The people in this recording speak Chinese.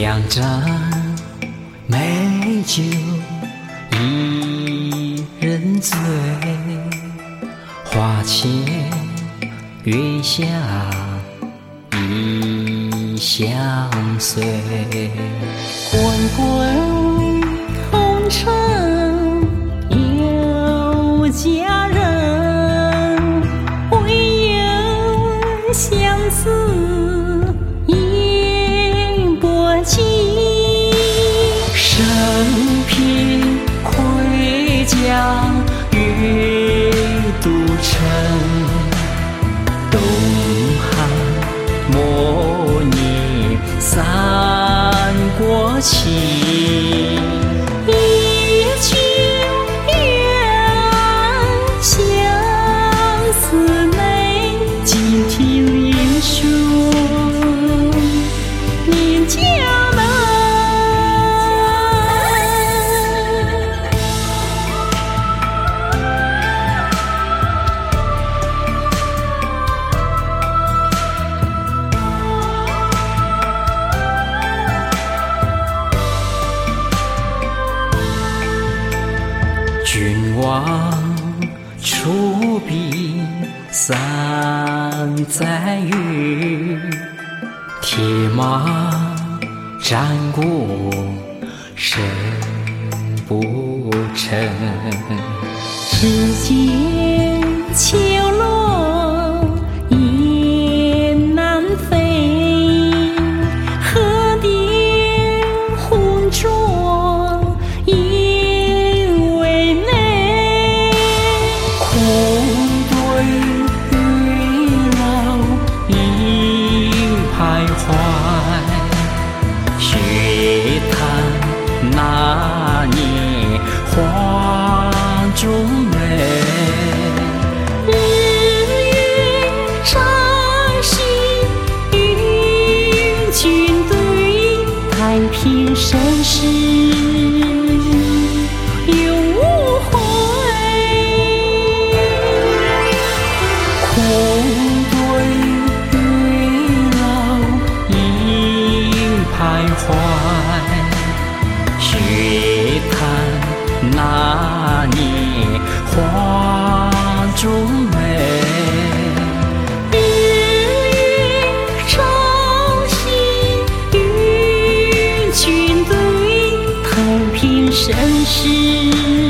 两盏美酒一人醉，花前月下已相随。滚滚红尘有佳情君王出兵三载余，铁马战过身不成。只见平盛世永无悔。空对月老一徘徊，雪叹那年花中。真实